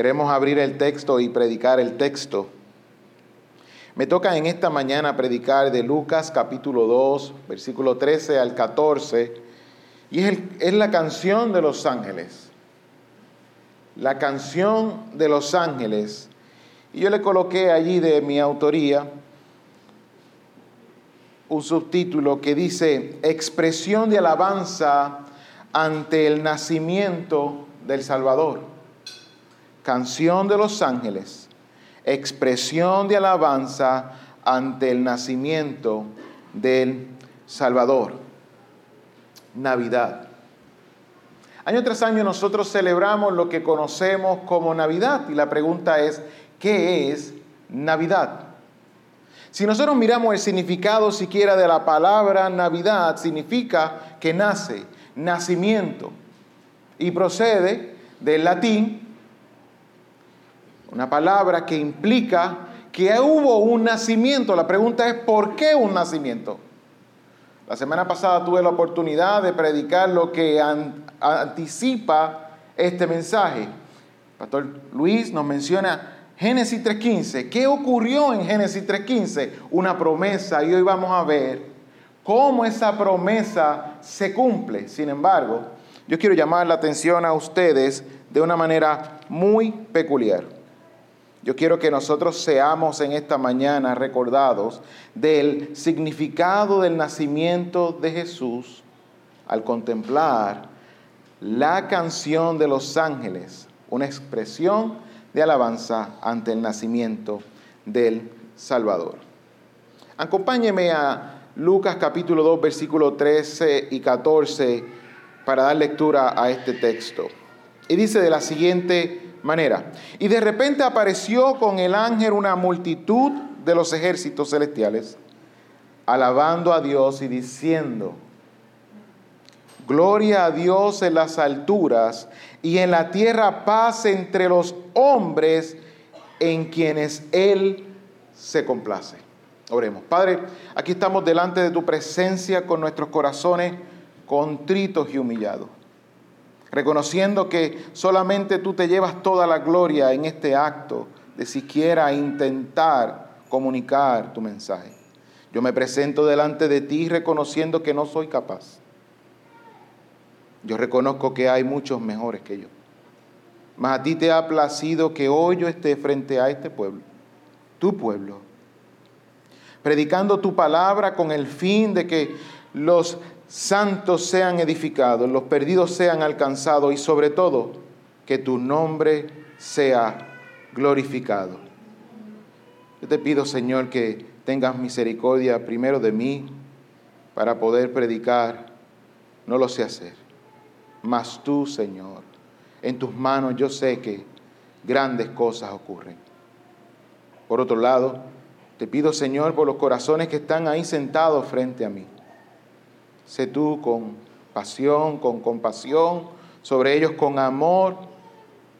queremos abrir el texto y predicar el texto. Me toca en esta mañana predicar de Lucas capítulo 2, versículo 13 al 14, y es, es la canción de los ángeles. La canción de los ángeles. Y yo le coloqué allí de mi autoría un subtítulo que dice, expresión de alabanza ante el nacimiento del Salvador. Canción de los ángeles, expresión de alabanza ante el nacimiento del Salvador. Navidad. Año tras año nosotros celebramos lo que conocemos como Navidad y la pregunta es, ¿qué es Navidad? Si nosotros miramos el significado siquiera de la palabra Navidad, significa que nace, nacimiento, y procede del latín, una palabra que implica que hubo un nacimiento. La pregunta es, ¿por qué un nacimiento? La semana pasada tuve la oportunidad de predicar lo que anticipa este mensaje. Pastor Luis nos menciona Génesis 3.15. ¿Qué ocurrió en Génesis 3.15? Una promesa y hoy vamos a ver cómo esa promesa se cumple. Sin embargo, yo quiero llamar la atención a ustedes de una manera muy peculiar. Yo quiero que nosotros seamos en esta mañana recordados del significado del nacimiento de Jesús al contemplar la canción de los ángeles, una expresión de alabanza ante el nacimiento del Salvador. Acompáñeme a Lucas capítulo 2, versículos 13 y 14 para dar lectura a este texto. Y dice de la siguiente manera, y de repente apareció con el ángel una multitud de los ejércitos celestiales, alabando a Dios y diciendo, Gloria a Dios en las alturas y en la tierra paz entre los hombres en quienes Él se complace. Oremos. Padre, aquí estamos delante de tu presencia con nuestros corazones contritos y humillados, reconociendo que solamente tú te llevas toda la gloria en este acto de siquiera intentar comunicar tu mensaje. Yo me presento delante de ti reconociendo que no soy capaz yo reconozco que hay muchos mejores que yo. Mas a ti te ha placido que hoy yo esté frente a este pueblo, tu pueblo, predicando tu palabra con el fin de que los santos sean edificados, los perdidos sean alcanzados y sobre todo que tu nombre sea glorificado. Yo te pido, Señor, que tengas misericordia primero de mí para poder predicar. No lo sé hacer mas tú, Señor, en tus manos yo sé que grandes cosas ocurren. Por otro lado, te pido, Señor, por los corazones que están ahí sentados frente a mí. Sé tú con pasión, con compasión, sobre ellos con amor,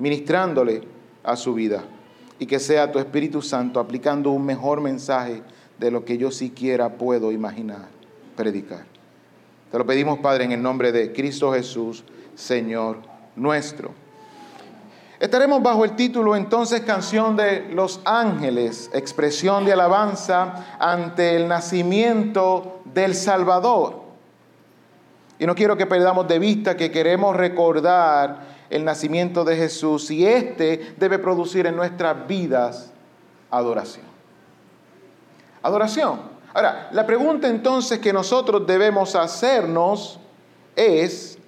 ministrándole a su vida. Y que sea tu Espíritu Santo aplicando un mejor mensaje de lo que yo siquiera puedo imaginar, predicar. Te lo pedimos, Padre, en el nombre de Cristo Jesús, Señor nuestro. Estaremos bajo el título entonces Canción de los Ángeles, expresión de alabanza ante el nacimiento del Salvador. Y no quiero que perdamos de vista que queremos recordar el nacimiento de Jesús y este debe producir en nuestras vidas adoración. Adoración. Ahora, la pregunta entonces que nosotros debemos hacernos es,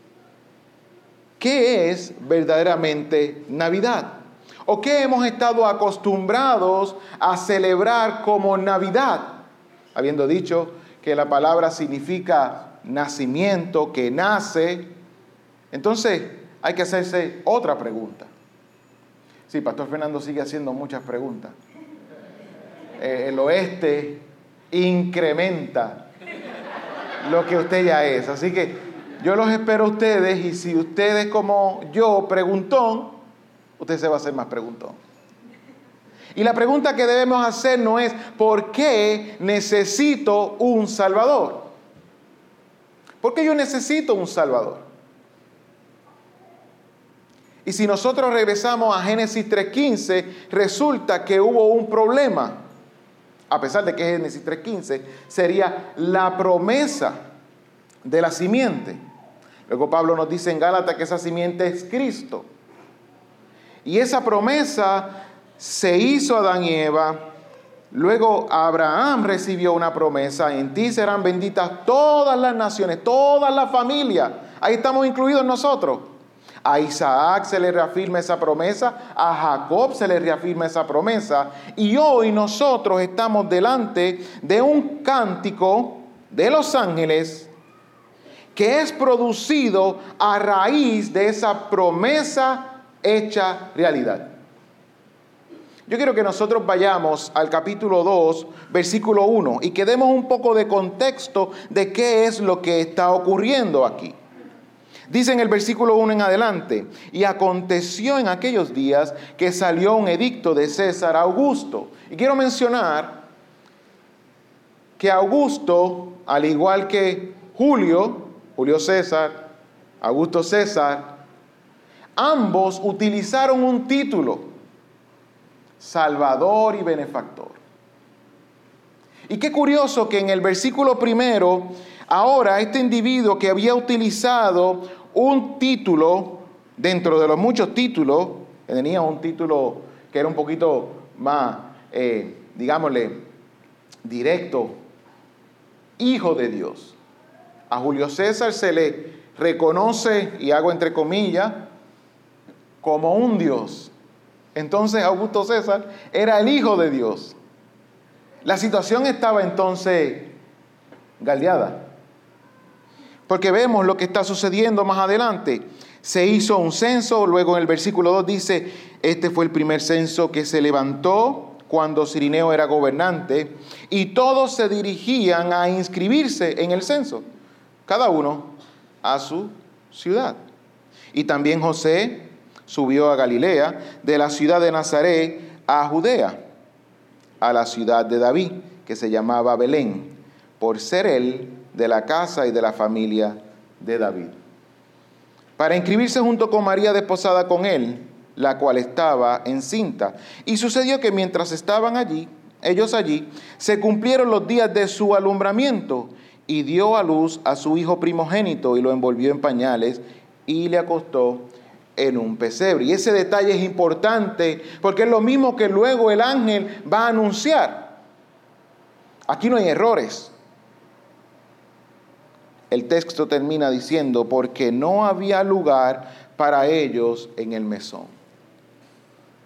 ¿qué es verdaderamente Navidad? ¿O qué hemos estado acostumbrados a celebrar como Navidad? Habiendo dicho que la palabra significa nacimiento, que nace, entonces hay que hacerse otra pregunta. Sí, Pastor Fernando sigue haciendo muchas preguntas. Eh, el oeste incrementa lo que usted ya es. Así que yo los espero a ustedes y si ustedes como yo preguntón, usted se va a hacer más preguntón. Y la pregunta que debemos hacer no es ¿por qué necesito un Salvador? ¿Por qué yo necesito un Salvador? Y si nosotros regresamos a Génesis 3.15, resulta que hubo un problema. A pesar de que Génesis 3.15 sería la promesa de la simiente. Luego Pablo nos dice en Gálatas que esa simiente es Cristo. Y esa promesa se hizo a Adán y Eva. Luego Abraham recibió una promesa, en ti serán benditas todas las naciones, todas las familias. Ahí estamos incluidos nosotros. A Isaac se le reafirma esa promesa, a Jacob se le reafirma esa promesa. Y hoy nosotros estamos delante de un cántico de los ángeles que es producido a raíz de esa promesa hecha realidad. Yo quiero que nosotros vayamos al capítulo 2, versículo 1, y que demos un poco de contexto de qué es lo que está ocurriendo aquí. Dice en el versículo 1 en adelante, y aconteció en aquellos días que salió un edicto de César Augusto. Y quiero mencionar que Augusto, al igual que Julio, Julio César, Augusto César, ambos utilizaron un título, Salvador y Benefactor. Y qué curioso que en el versículo primero, ahora este individuo que había utilizado un título, dentro de los muchos títulos, tenía un título que era un poquito más, eh, digámosle, directo, hijo de Dios. A Julio César se le reconoce, y hago entre comillas, como un Dios. Entonces Augusto César era el hijo de Dios. La situación estaba entonces galdeada. Porque vemos lo que está sucediendo más adelante. Se hizo un censo, luego en el versículo 2 dice, este fue el primer censo que se levantó cuando Cirineo era gobernante, y todos se dirigían a inscribirse en el censo cada uno a su ciudad. Y también José subió a Galilea, de la ciudad de Nazaret a Judea, a la ciudad de David, que se llamaba Belén, por ser él de la casa y de la familia de David. Para inscribirse junto con María desposada con él, la cual estaba encinta. Y sucedió que mientras estaban allí, ellos allí, se cumplieron los días de su alumbramiento y dio a luz a su hijo primogénito y lo envolvió en pañales y le acostó en un pesebre. Y ese detalle es importante porque es lo mismo que luego el ángel va a anunciar. Aquí no hay errores. El texto termina diciendo, porque no había lugar para ellos en el mesón.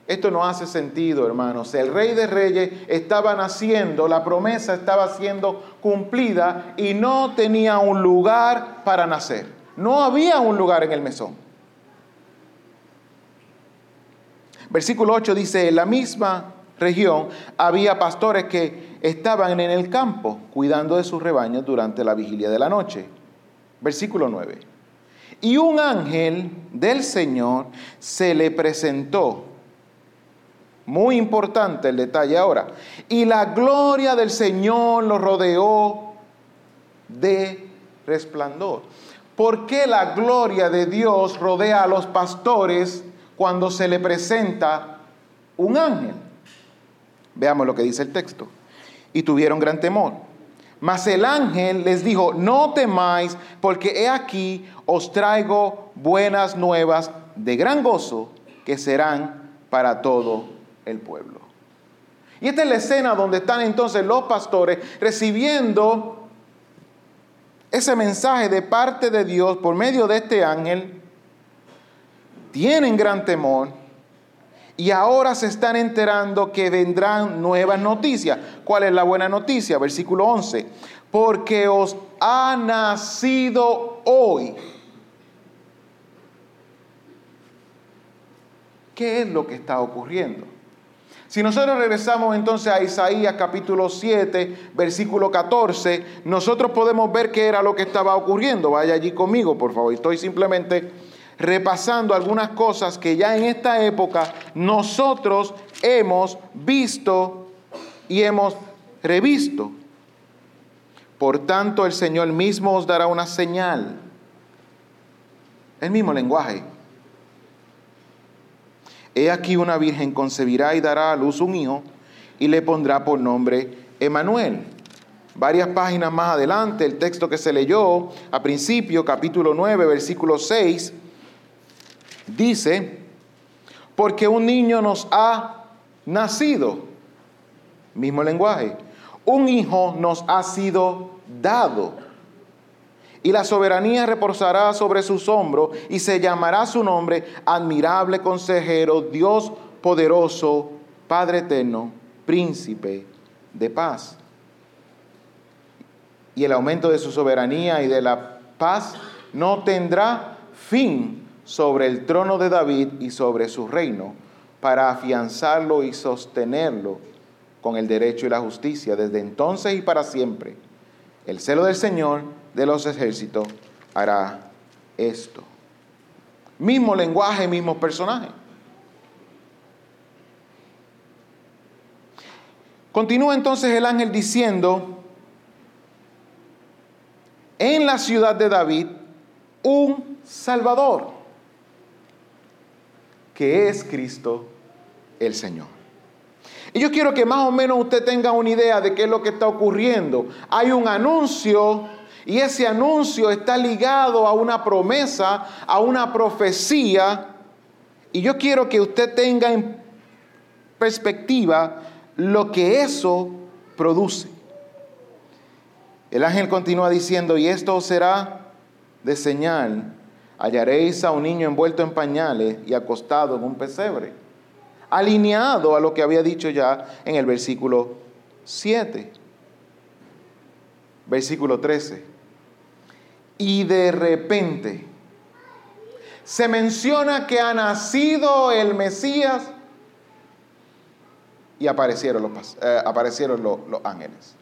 Esto no hace sentido, hermanos. El rey de reyes estaba naciendo, la promesa estaba siendo cumplida y no tenía un lugar para nacer. No había un lugar en el mesón. Versículo 8 dice, en la misma región había pastores que estaban en el campo cuidando de sus rebaños durante la vigilia de la noche. Versículo 9. Y un ángel del Señor se le presentó muy importante el detalle ahora. Y la gloria del Señor lo rodeó de resplandor. ¿Por qué la gloria de Dios rodea a los pastores cuando se le presenta un ángel? Veamos lo que dice el texto. Y tuvieron gran temor. Mas el ángel les dijo, no temáis, porque he aquí os traigo buenas nuevas de gran gozo que serán para todo el pueblo. Y esta es la escena donde están entonces los pastores recibiendo ese mensaje de parte de Dios por medio de este ángel. Tienen gran temor y ahora se están enterando que vendrán nuevas noticias. ¿Cuál es la buena noticia? Versículo 11. Porque os ha nacido hoy. ¿Qué es lo que está ocurriendo? Si nosotros regresamos entonces a Isaías capítulo 7, versículo 14, nosotros podemos ver qué era lo que estaba ocurriendo. Vaya allí conmigo, por favor. Estoy simplemente repasando algunas cosas que ya en esta época nosotros hemos visto y hemos revisto. Por tanto, el Señor mismo os dará una señal. El mismo lenguaje. He aquí una virgen concebirá y dará a luz un hijo y le pondrá por nombre Emanuel. Varias páginas más adelante, el texto que se leyó a principio, capítulo 9, versículo 6, dice, porque un niño nos ha nacido, mismo lenguaje, un hijo nos ha sido dado y la soberanía reposará sobre sus hombros y se llamará su nombre admirable consejero, Dios poderoso, Padre eterno, príncipe de paz. Y el aumento de su soberanía y de la paz no tendrá fin sobre el trono de David y sobre su reino, para afianzarlo y sostenerlo con el derecho y la justicia desde entonces y para siempre. El celo del Señor de los ejércitos hará esto. Mismo lenguaje, mismo personaje. Continúa entonces el ángel diciendo, en la ciudad de David, un Salvador, que es Cristo el Señor. Y yo quiero que más o menos usted tenga una idea de qué es lo que está ocurriendo. Hay un anuncio y ese anuncio está ligado a una promesa, a una profecía. Y yo quiero que usted tenga en perspectiva lo que eso produce. El ángel continúa diciendo, y esto será de señal, hallaréis a un niño envuelto en pañales y acostado en un pesebre, alineado a lo que había dicho ya en el versículo 7. Versículo 13 y de repente se menciona que ha nacido el Mesías y aparecieron los, eh, aparecieron los, los ángeles.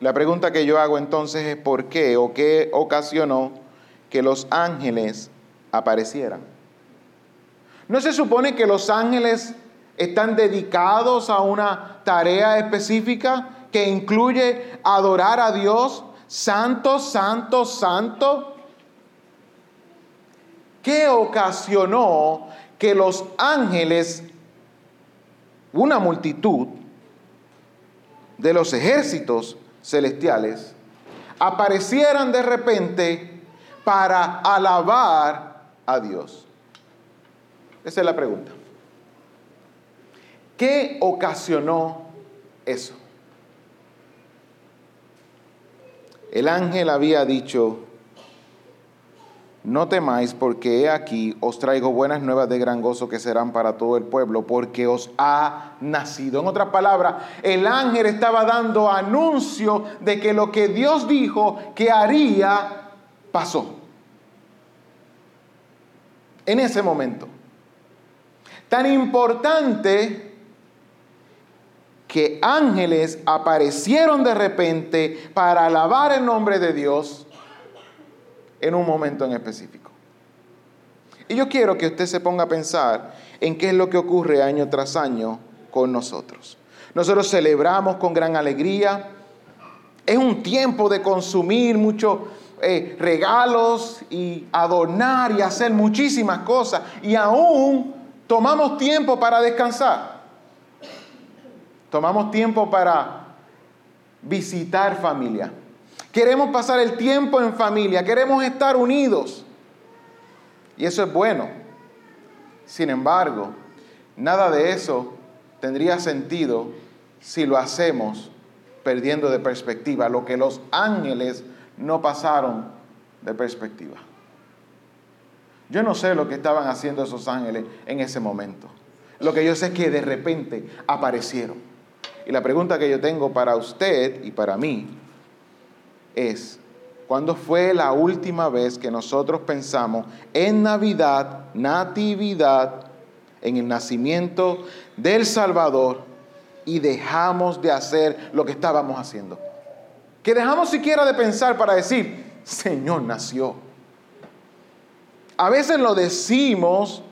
La pregunta que yo hago entonces es por qué o qué ocasionó que los ángeles aparecieran. ¿No se supone que los ángeles están dedicados a una tarea específica que incluye adorar a Dios santo, santo, santo. ¿Qué ocasionó que los ángeles, una multitud de los ejércitos celestiales, aparecieran de repente para alabar a Dios? Esa es la pregunta. ¿Qué ocasionó eso? El ángel había dicho, no temáis porque he aquí os traigo buenas nuevas de gran gozo que serán para todo el pueblo, porque os ha nacido. En otras palabras, el ángel estaba dando anuncio de que lo que Dios dijo que haría pasó. En ese momento. Tan importante que ángeles aparecieron de repente para alabar el nombre de Dios en un momento en específico. Y yo quiero que usted se ponga a pensar en qué es lo que ocurre año tras año con nosotros. Nosotros celebramos con gran alegría. Es un tiempo de consumir muchos eh, regalos y adornar y hacer muchísimas cosas. Y aún tomamos tiempo para descansar. Tomamos tiempo para visitar familia. Queremos pasar el tiempo en familia, queremos estar unidos. Y eso es bueno. Sin embargo, nada de eso tendría sentido si lo hacemos perdiendo de perspectiva lo que los ángeles no pasaron de perspectiva. Yo no sé lo que estaban haciendo esos ángeles en ese momento. Lo que yo sé es que de repente aparecieron. Y la pregunta que yo tengo para usted y para mí es, ¿cuándo fue la última vez que nosotros pensamos en Navidad, Natividad, en el nacimiento del Salvador y dejamos de hacer lo que estábamos haciendo? Que dejamos siquiera de pensar para decir, Señor nació. A veces lo decimos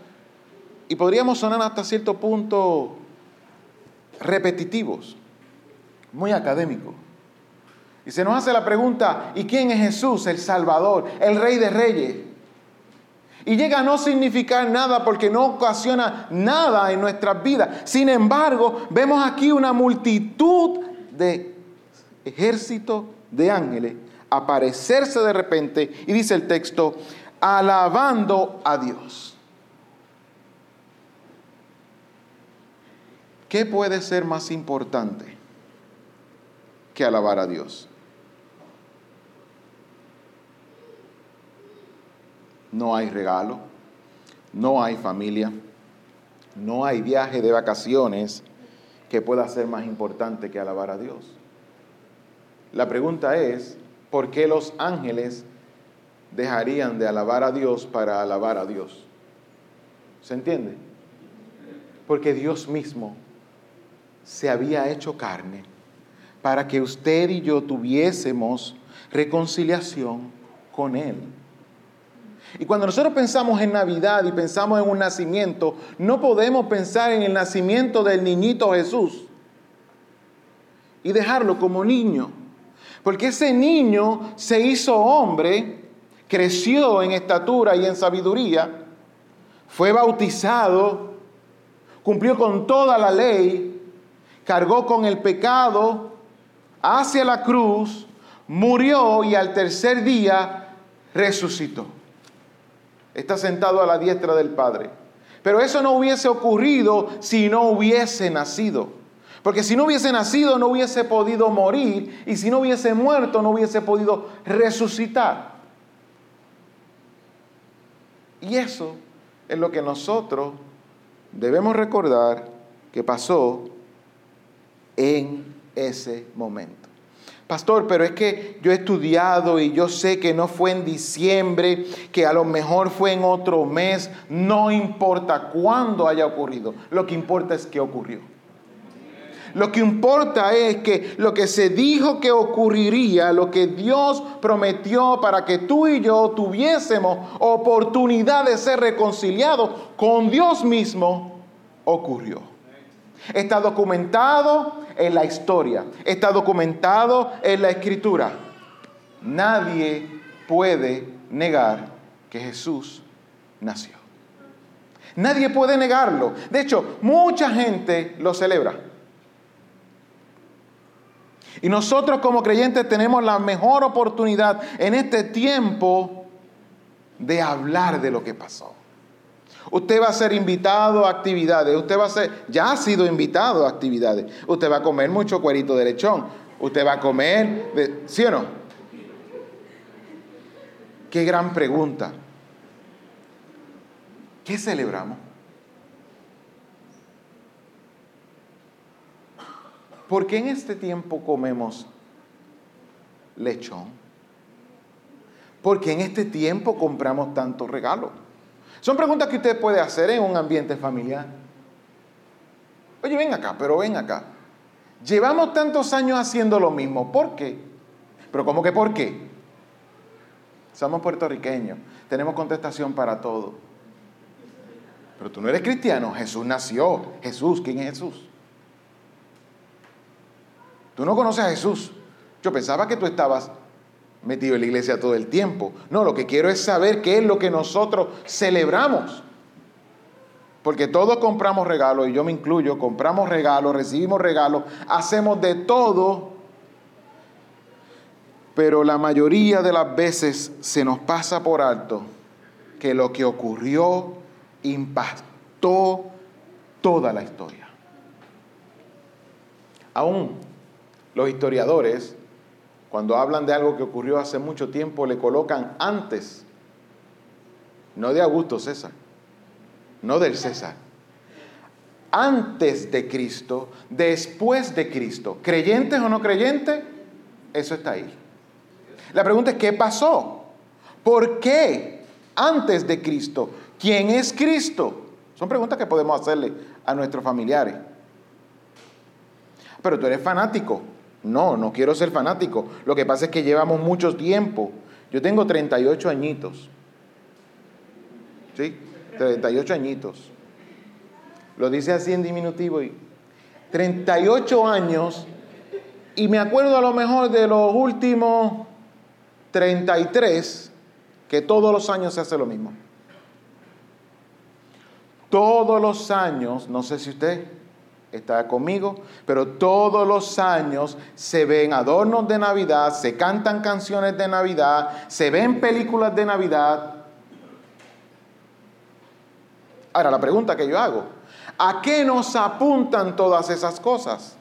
y podríamos sonar hasta cierto punto repetitivos, muy académicos. Y se nos hace la pregunta, ¿y quién es Jesús, el Salvador, el Rey de Reyes? y llega a no significar nada porque no ocasiona nada en nuestras vidas. Sin embargo, vemos aquí una multitud de ejércitos de ángeles aparecerse de repente y dice el texto, alabando a Dios. ¿Qué puede ser más importante que alabar a Dios? No hay regalo, no hay familia, no hay viaje de vacaciones que pueda ser más importante que alabar a Dios. La pregunta es, ¿por qué los ángeles dejarían de alabar a Dios para alabar a Dios? ¿Se entiende? Porque Dios mismo se había hecho carne para que usted y yo tuviésemos reconciliación con Él. Y cuando nosotros pensamos en Navidad y pensamos en un nacimiento, no podemos pensar en el nacimiento del niñito Jesús y dejarlo como niño. Porque ese niño se hizo hombre, creció en estatura y en sabiduría, fue bautizado, cumplió con toda la ley, cargó con el pecado hacia la cruz, murió y al tercer día resucitó. Está sentado a la diestra del Padre. Pero eso no hubiese ocurrido si no hubiese nacido. Porque si no hubiese nacido no hubiese podido morir y si no hubiese muerto no hubiese podido resucitar. Y eso es lo que nosotros debemos recordar que pasó en ese momento. Pastor, pero es que yo he estudiado y yo sé que no fue en diciembre, que a lo mejor fue en otro mes, no importa cuándo haya ocurrido, lo que importa es que ocurrió. Lo que importa es que lo que se dijo que ocurriría, lo que Dios prometió para que tú y yo tuviésemos oportunidad de ser reconciliados con Dios mismo, ocurrió. Está documentado en la historia, está documentado en la escritura. Nadie puede negar que Jesús nació. Nadie puede negarlo. De hecho, mucha gente lo celebra. Y nosotros como creyentes tenemos la mejor oportunidad en este tiempo de hablar de lo que pasó. Usted va a ser invitado a actividades, usted va a ser, ya ha sido invitado a actividades. Usted va a comer mucho cuerito de lechón, usted va a comer, ¿sí o no? Qué gran pregunta. ¿Qué celebramos? ¿Por qué en este tiempo comemos lechón? ¿Por qué en este tiempo compramos tantos regalos? Son preguntas que usted puede hacer en un ambiente familiar. Oye, ven acá, pero ven acá. Llevamos tantos años haciendo lo mismo. ¿Por qué? Pero ¿cómo que por qué? Somos puertorriqueños. Tenemos contestación para todo. Pero tú no eres cristiano. Jesús nació. Jesús, ¿quién es Jesús? Tú no conoces a Jesús. Yo pensaba que tú estabas metido en la iglesia todo el tiempo. No, lo que quiero es saber qué es lo que nosotros celebramos. Porque todos compramos regalos, y yo me incluyo, compramos regalos, recibimos regalos, hacemos de todo, pero la mayoría de las veces se nos pasa por alto que lo que ocurrió impactó toda la historia. Aún los historiadores, cuando hablan de algo que ocurrió hace mucho tiempo, le colocan antes, no de Augusto César, no del César, antes de Cristo, después de Cristo, creyentes o no creyentes, eso está ahí. La pregunta es, ¿qué pasó? ¿Por qué antes de Cristo? ¿Quién es Cristo? Son preguntas que podemos hacerle a nuestros familiares. Pero tú eres fanático. No, no quiero ser fanático. Lo que pasa es que llevamos mucho tiempo. Yo tengo 38 añitos. ¿Sí? 38 añitos. Lo dice así en diminutivo. Y 38 años. Y me acuerdo a lo mejor de los últimos 33, que todos los años se hace lo mismo. todos los años, no sé si usted está conmigo, pero todos los años se ven adornos de Navidad, se cantan canciones de Navidad, se ven películas de Navidad. Ahora, la pregunta que yo hago, ¿a qué nos apuntan todas esas cosas?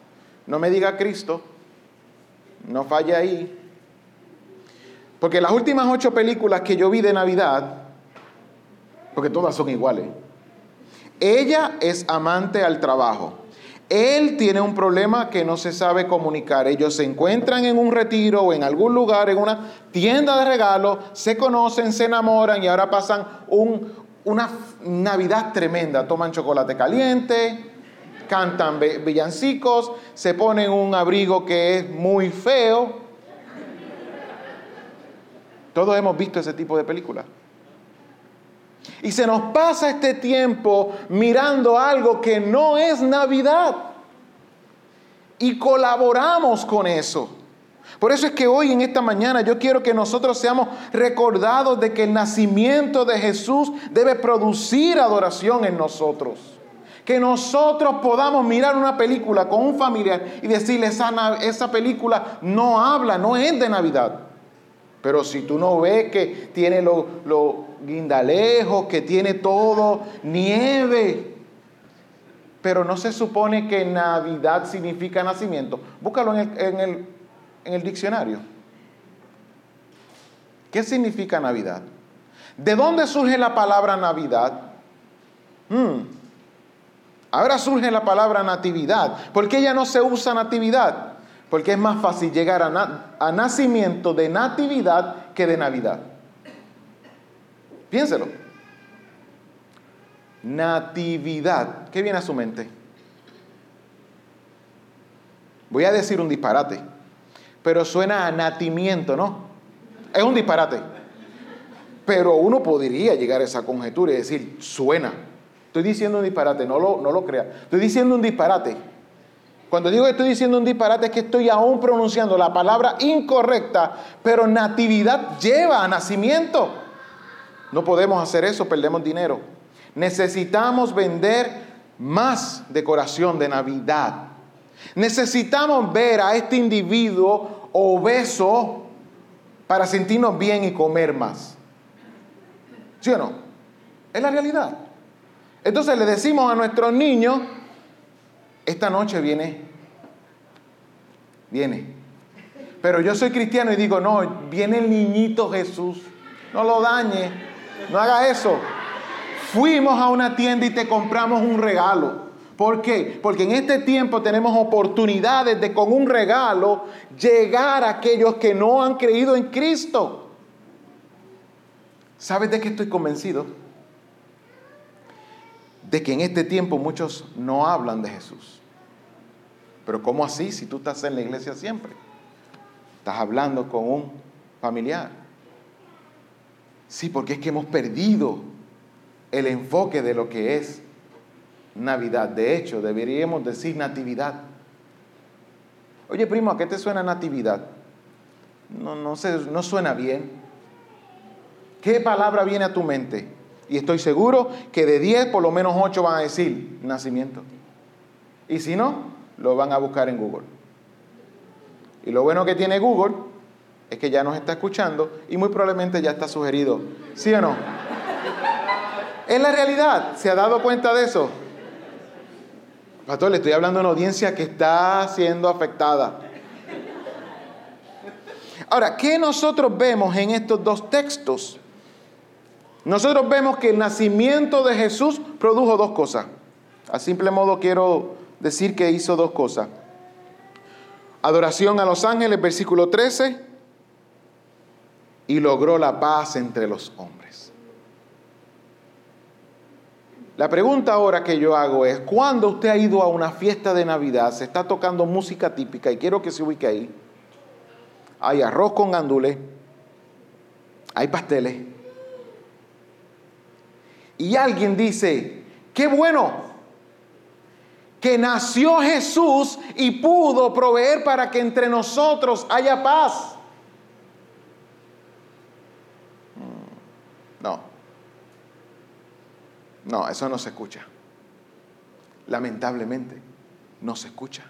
No me diga Cristo, no falle ahí. Porque las últimas ocho películas que yo vi de Navidad, porque todas son iguales, ella es amante al trabajo. Él tiene un problema que no se sabe comunicar. Ellos se encuentran en un retiro o en algún lugar, en una tienda de regalos, se conocen, se enamoran y ahora pasan una Navidad tremenda. Toman chocolate caliente, cantan villancicos, se ponen un abrigo que es muy feo. Todos hemos visto ese tipo de películas. Y se nos pasa este tiempo mirando algo que no es Navidad. Y colaboramos con eso. Por eso es que hoy en esta mañana yo quiero que nosotros seamos recordados de que el nacimiento de Jesús debe producir adoración en nosotros. Que nosotros podamos mirar una película con un familiar y decirle, esa, esa película no habla, no es de Navidad. Pero si tú no ves que tiene los lo guindalejos, que tiene todo nieve, pero no se supone que Navidad significa nacimiento, búscalo en el, en el diccionario. ¿Qué significa Navidad? ¿De dónde surge la palabra Navidad? Hmm. Ahora surge la palabra natividad. ¿Por qué ya no se usa natividad? Porque es más fácil llegar a, nacimiento de natividad que de Navidad. Piénselo. Natividad. ¿Qué viene a su mente? Voy a decir un disparate, pero suena a natimiento, ¿no? Es un disparate. Pero uno podría llegar a esa conjetura y decir, suena. Estoy diciendo un disparate, no lo, no lo crea. Estoy diciendo un disparate. Cuando digo que estoy diciendo un disparate es que estoy aún pronunciando la palabra incorrecta, pero natividad lleva a nacimiento. No podemos hacer eso, perdemos dinero. Necesitamos vender más decoración de Navidad. Necesitamos ver a este individuo obeso para sentirnos bien y comer más. ¿Sí o no? Es la realidad. Entonces le decimos a nuestros niños, esta noche viene, viene. Pero yo soy cristiano y digo, no, viene el niñito Jesús. No lo dañe, no haga eso. Fuimos a una tienda y te compramos un regalo. ¿Por qué? Porque en este tiempo tenemos oportunidades de con un regalo llegar a aquellos que no han creído en Cristo. ¿Sabes de qué estoy convencido? De que en este tiempo muchos no hablan de Jesús. Pero ¿cómo así si tú estás en la iglesia siempre? Estás hablando con un familiar. Sí, porque es que hemos perdido el enfoque de lo que es Navidad. De hecho, deberíamos decir natividad. Oye, primo, ¿a qué te suena natividad? No, no, no suena bien. ¿Qué palabra viene a tu mente? Y estoy seguro que de 10 por lo menos 8 van a decir nacimiento. Y si no, lo van a buscar en Google. Y lo bueno que tiene Google es que ya nos está escuchando y muy probablemente ya está sugerido. ¿Sí o no? Es la realidad. ¿Se ha dado cuenta de eso? Pastor, le estoy hablando a una audiencia que está siendo afectada. Ahora, ¿qué nosotros vemos en estos dos textos? Nosotros vemos que el nacimiento de Jesús produjo dos cosas. A simple modo quiero decir que hizo dos cosas. Adoración a los ángeles, versículo 13, y logró la paz entre los hombres. La pregunta ahora que yo hago es, ¿cuándo usted ha ido a una fiesta de Navidad? Se está tocando música típica y quiero que se ubique ahí. Hay arroz con gandules, hay pasteles. Y alguien dice, qué bueno, que nació Jesús y pudo proveer para que entre nosotros haya paz. No. No, eso no se escucha. Lamentablemente, no se escucha.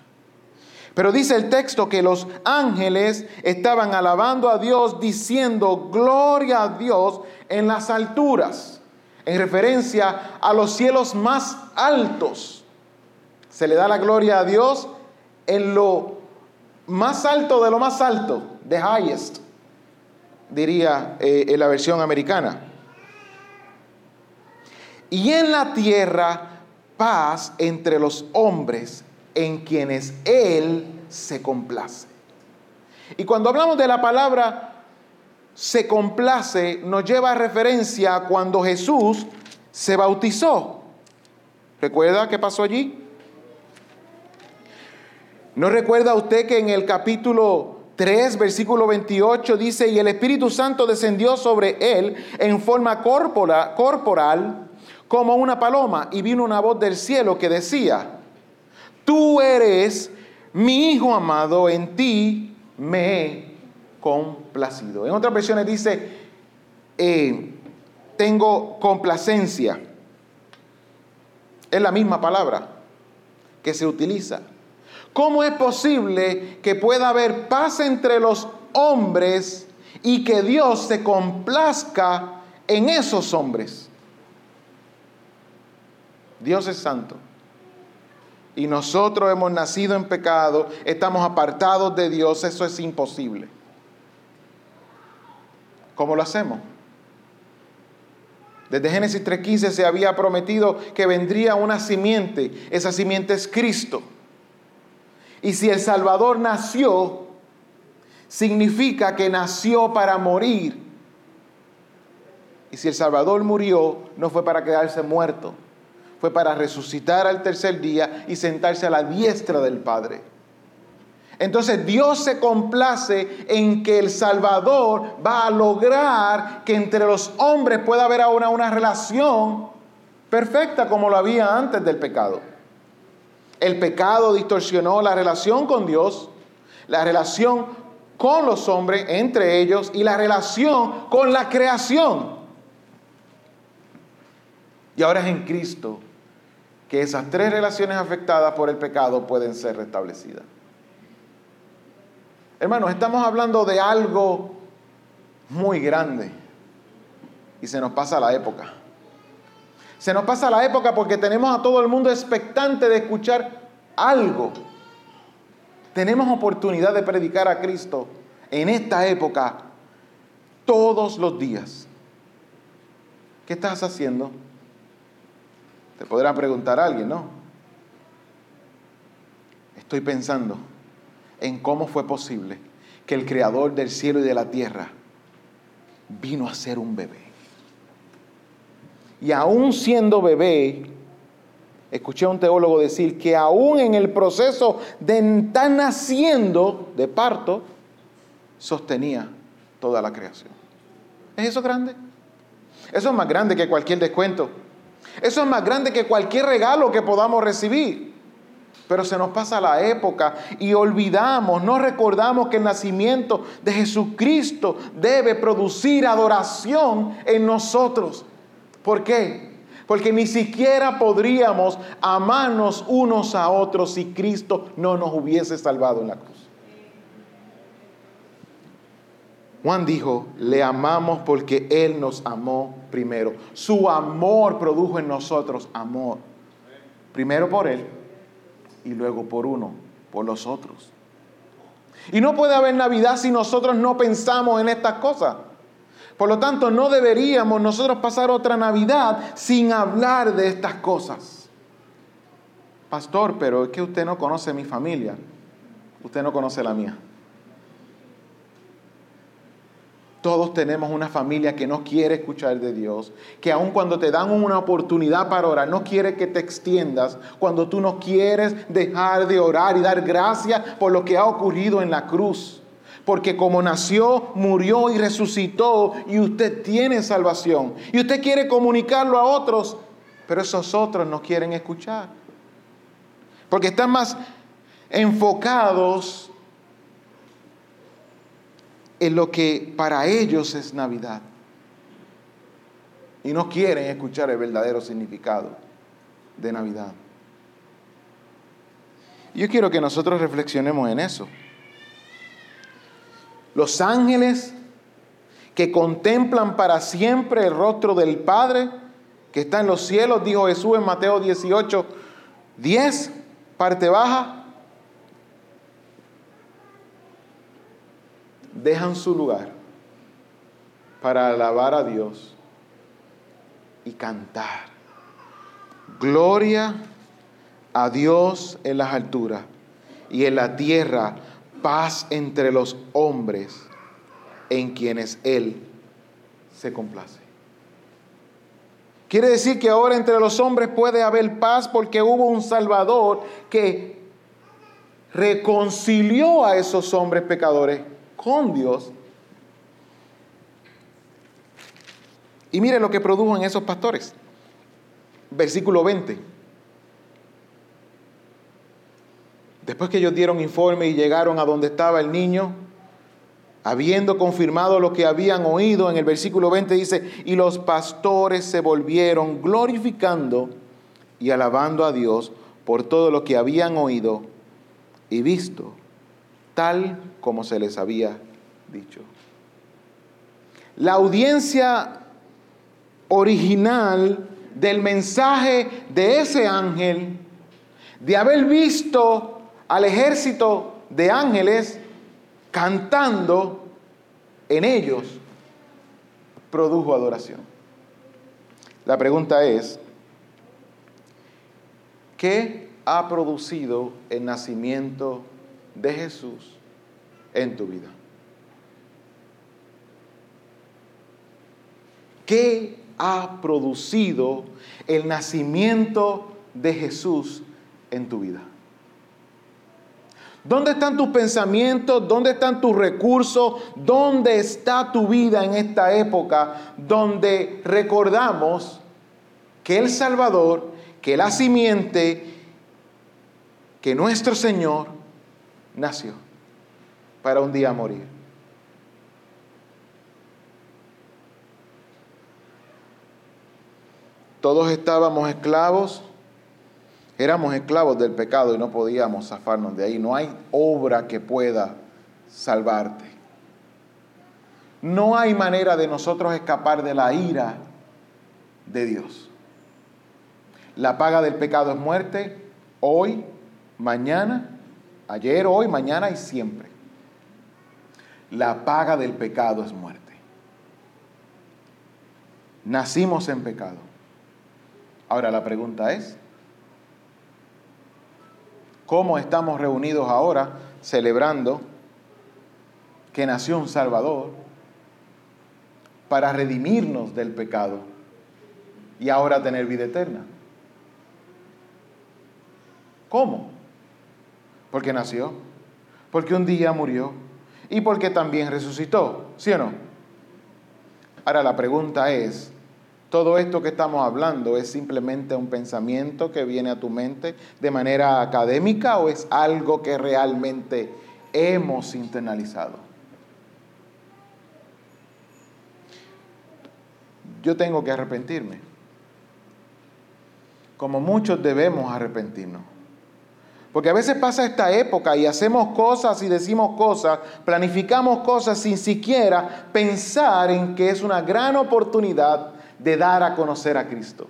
Pero dice el texto que los ángeles estaban alabando a Dios diciendo, gloria a Dios en las alturas, en referencia a los cielos más altos. Se le da la gloria a Dios en lo más alto de lo más alto, the highest, diría eh, en la versión americana. Y en la tierra paz entre los hombres en quienes Él se complace. Y cuando hablamos de la palabra se complace, nos lleva a referencia a cuando Jesús se bautizó. ¿Recuerda qué pasó allí? ¿No recuerda usted que en el capítulo 3, versículo 28 dice, y el Espíritu Santo descendió sobre él en forma corporal como una paloma, y vino una voz del cielo que decía, tú eres mi Hijo amado, en ti me he complacido. En otras versiones dice, eh, tengo complacencia. Es la misma palabra que se utiliza. ¿Cómo es posible que pueda haber paz entre los hombres y que Dios se complazca en esos hombres? Dios es santo. Y nosotros hemos nacido en pecado, estamos apartados de Dios, eso es imposible. ¿Cómo lo hacemos? Desde Génesis 3.15 se había prometido que vendría una simiente, esa simiente es Cristo. Y si el Salvador nació, significa que nació para morir. Y si el Salvador murió, no fue para quedarse muerto, fue para resucitar al tercer día y sentarse a la diestra del Padre. Entonces Dios se complace en que el Salvador va a lograr que entre los hombres pueda haber ahora una relación perfecta como lo había antes del pecado. El pecado distorsionó la relación con Dios, la relación con los hombres, entre ellos, y la relación con la creación. Y ahora es en Cristo que esas tres relaciones afectadas por el pecado pueden ser restablecidas. Hermanos, estamos hablando de algo muy grande y se nos pasa la época. Se nos pasa la época porque tenemos a todo el mundo expectante de escuchar algo. Tenemos oportunidad de predicar a Cristo en esta época todos los días. ¿Qué estás haciendo? Te podrá preguntar alguien, ¿no? Estoy pensando en cómo fue posible que el creador del cielo y de la tierra vino a ser un bebé. Y aún siendo bebé, escuché a un teólogo decir que aún en el proceso de estar naciendo de parto, sostenía toda la creación. ¿Es eso grande? Eso es más grande que cualquier descuento. Eso es más grande que cualquier regalo que podamos recibir. Pero se nos pasa la época y olvidamos, no recordamos que el nacimiento de Jesucristo debe producir adoración en nosotros. ¿Por qué? Porque ni siquiera podríamos amarnos unos a otros si Cristo no nos hubiese salvado en la cruz. Juan dijo, le amamos porque Él nos amó primero. Su amor produjo en nosotros amor. Primero por Él y luego por uno, por los otros. Y no puede haber Navidad si nosotros no pensamos en estas cosas. Por lo tanto, no deberíamos nosotros pasar otra Navidad sin hablar de estas cosas. Pastor, pero es que usted no conoce mi familia. Usted no conoce la mía. Todos tenemos una familia que no quiere escuchar de Dios, que aun cuando te dan una oportunidad para orar, no quiere que te extiendas, cuando tú no quieres dejar de orar y dar gracias por lo que ha ocurrido en la cruz porque como nació, murió y resucitó y usted tiene salvación. Y usted quiere comunicarlo a otros, pero esos otros no quieren escuchar. Porque están más enfocados en lo que para ellos es Navidad. y no quieren escuchar el verdadero significado de Navidad. Yo quiero que nosotros reflexionemos en eso. Los ángeles que contemplan para siempre el rostro del Padre que está en los cielos, dijo Jesús en Mateo 18, 10, parte baja, dejan su lugar para alabar a Dios y cantar. Gloria a Dios en las alturas y en la tierra paz entre los hombres en quienes Él se complace. Quiere decir que ahora entre los hombres puede haber paz porque hubo un Salvador que reconcilió a esos hombres pecadores con Dios. Y mire lo que produjo en esos pastores. Versículo 20. Después que ellos dieron informe y llegaron a donde estaba el niño, habiendo confirmado lo que habían oído, en el versículo 20 dice, y los pastores se volvieron glorificando y alabando a Dios por todo lo que habían oído y visto, tal como se les había dicho. La audiencia original del mensaje de ese ángel, de haber visto al ejército de ángeles, cantando en ellos, produjo adoración. La pregunta es, ¿qué ha producido el nacimiento de Jesús en tu vida? ¿Qué ha producido el nacimiento de Jesús en tu vida? ¿Dónde están tus pensamientos? ¿Dónde están tus recursos? ¿Dónde está tu vida en esta época donde recordamos que el Salvador, que la simiente, que nuestro Señor nació para un día morir? Todos estábamos esclavos Éramos esclavos del pecado y no podíamos zafarnos de ahí. No hay obra que pueda salvarte. No hay manera de nosotros escapar de la ira de Dios. La paga del pecado es muerte, hoy, mañana, ayer, hoy, mañana y siempre. La paga del pecado es muerte. Nacimos en pecado. Ahora la pregunta es, cómo estamos reunidos ahora celebrando que nació un Salvador para redimirnos del pecado y ahora tener vida eterna. ¿Cómo? Porque nació, porque un día murió y porque también resucitó, ¿sí o no? Ahora la pregunta es, todo esto que estamos hablando es simplemente un pensamiento que viene a tu mente de manera académica o es algo que realmente hemos internalizado. Yo tengo que arrepentirme. Como muchos debemos arrepentirnos. Porque a veces pasa esta época y hacemos cosas y decimos cosas, planificamos cosas sin siquiera pensar en que es una gran oportunidad de dar a conocer a Cristo.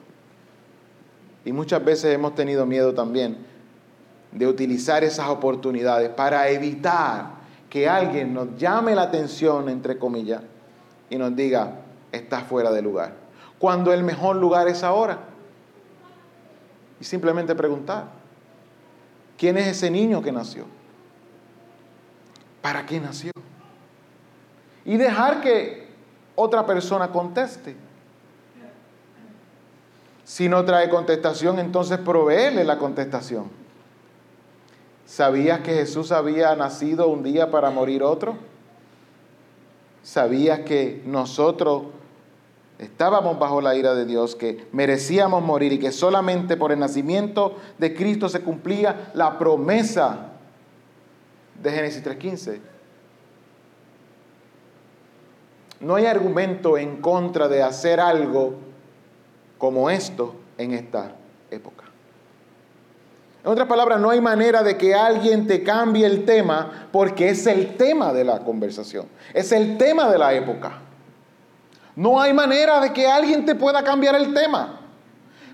Y muchas veces hemos tenido miedo también de utilizar esas oportunidades para evitar que alguien nos llame la atención, entre comillas, y nos diga, estás fuera de lugar. Cuando el mejor lugar es ahora. Y simplemente preguntar, ¿quién es ese niño que nació? ¿Para qué nació? Y dejar que otra persona conteste. Si no trae contestación, entonces proveele la contestación. ¿Sabías que Jesús había nacido un día para morir otro? ¿Sabías que nosotros estábamos bajo la ira de Dios, que merecíamos morir y que solamente por el nacimiento de Cristo se cumplía la promesa de Génesis 3.15? No hay argumento en contra de hacer algo como esto en esta época. En otras palabras, no hay manera de que alguien te cambie el tema porque es el tema de la conversación, es el tema de la época. No hay manera de que alguien te pueda cambiar el tema.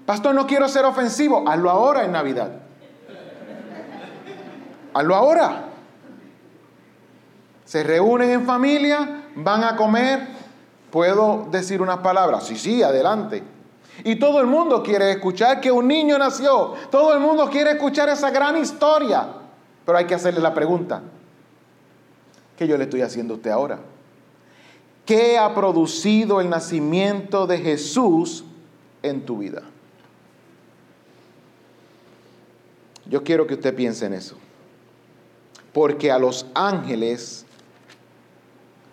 Pastor, no quiero ser ofensivo, hazlo ahora en Navidad. Hazlo ahora. Se reúnen en familia, van a comer. ¿Puedo decir unas palabras? Sí, sí, adelante. Y todo el mundo quiere escuchar que un niño nació. Todo el mundo quiere escuchar esa gran historia. Pero hay que hacerle la pregunta. ¿Qué yo le estoy haciendo a usted ahora? ¿Qué ha producido el nacimiento de Jesús en tu vida? Yo quiero que usted piense en eso. Porque a los ángeles,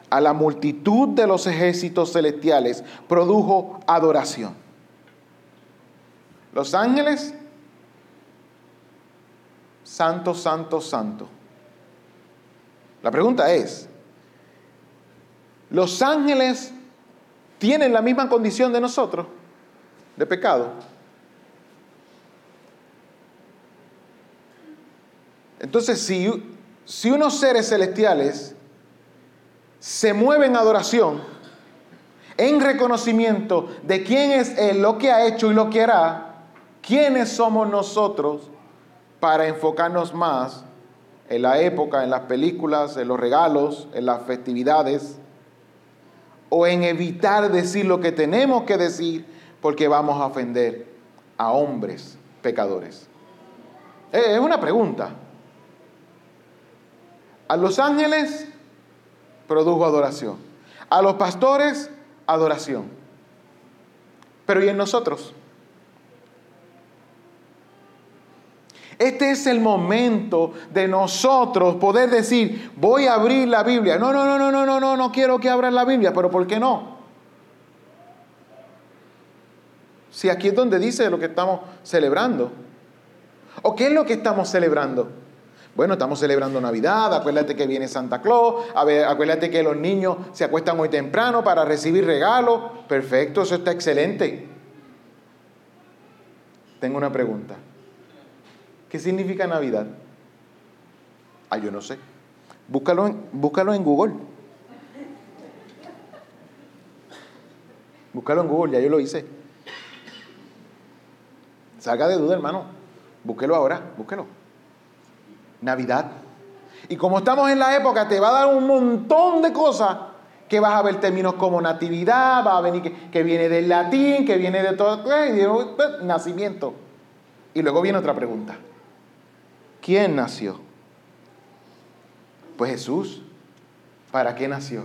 a la multitud de los ejércitos celestiales, produjo adoración. Los ángeles, santo, santo, santo. La pregunta es, ¿los ángeles tienen la misma condición de nosotros de pecado? Entonces, si, unos seres celestiales se mueven en adoración, en reconocimiento de quién es Él, lo que ha hecho y lo que hará, ¿Quiénes somos nosotros para enfocarnos más en la época, en las películas, en los regalos, en las festividades? O en evitar decir lo que tenemos que decir porque vamos a ofender a hombres pecadores. Eh, es una pregunta. A los ángeles produjo adoración. A los pastores, adoración. Pero ¿y en nosotros? Este es el momento de nosotros poder decir, voy a abrir la Biblia. No, no, no, no, no, no, no, no quiero que abran la Biblia, pero ¿por qué no? Si aquí es donde dice lo que estamos celebrando. ¿O qué es lo que estamos celebrando? Bueno, estamos celebrando Navidad, acuérdate que viene Santa Claus, acuérdate que los niños se acuestan muy temprano para recibir regalos. Perfecto, eso está excelente. Tengo una pregunta. ¿Qué significa Navidad? Ah, yo no sé. Búscalo en, búscalo en Google. Búscalo en Google, ya yo lo hice. Salga de duda, hermano. Búsquelo ahora, búsquelo. Navidad. Y como estamos en la época, te va a dar un montón de cosas que vas a ver términos como natividad, va a venir que, viene del latín, que viene de todo, eh, nacimiento. Y luego viene otra pregunta. ¿Quién nació? Pues Jesús. ¿Para qué nació?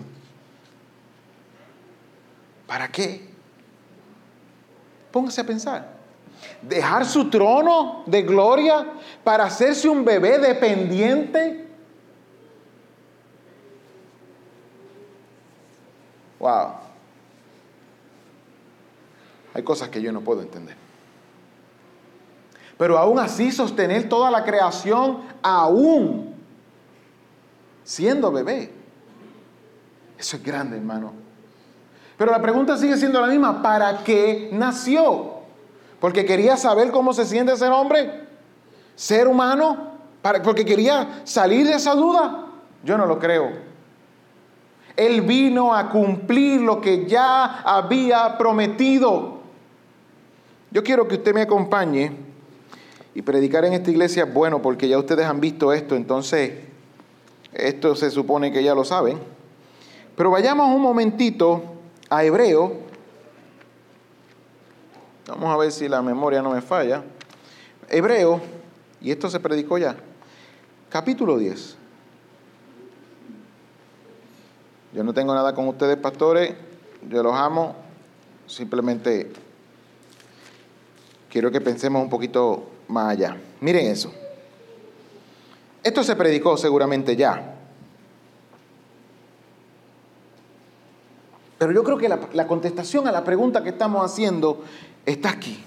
¿Para qué? Póngase a pensar. Dejar su trono de gloria para hacerse un bebé dependiente. Wow. Hay cosas que yo no puedo entender. Pero aún así sostener toda la creación, aún siendo bebé. Eso es grande, hermano. Pero la pregunta sigue siendo la misma. ¿Para qué nació? Porque quería saber cómo se siente ser hombre, ser humano, porque quería salir de esa duda. Yo no lo creo. Él vino a cumplir lo que ya había prometido. Yo quiero que usted me acompañe y predicar en esta iglesia es bueno porque ya ustedes han visto esto, entonces esto se supone que ya lo saben. Pero vayamos un momentito a Hebreo. Vamos a ver si la memoria no me falla. Hebreo, y esto se predicó ya, capítulo 10. Yo no tengo nada con ustedes, pastores, yo los amo, simplemente quiero que pensemos un poquito más allá. Miren eso. Esto se predicó seguramente ya. Pero yo creo que la, contestación a la pregunta que estamos haciendo está aquí.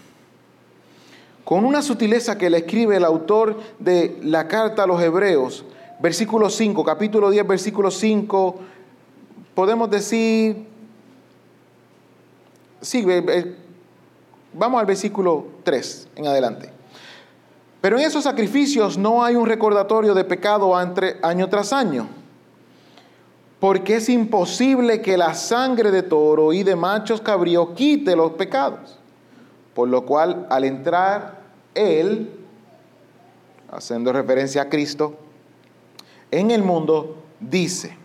Con una sutileza que le escribe el autor de la carta a los Hebreos, versículo 5, capítulo 10, versículo 5, podemos decir, sí, vamos al versículo 3 en adelante. Pero en esos sacrificios no hay un recordatorio de pecado año tras año, porque es imposible que la sangre de toro y de machos cabríos quite los pecados. Por lo cual, al entrar Él, haciendo referencia a Cristo, en el mundo, dice,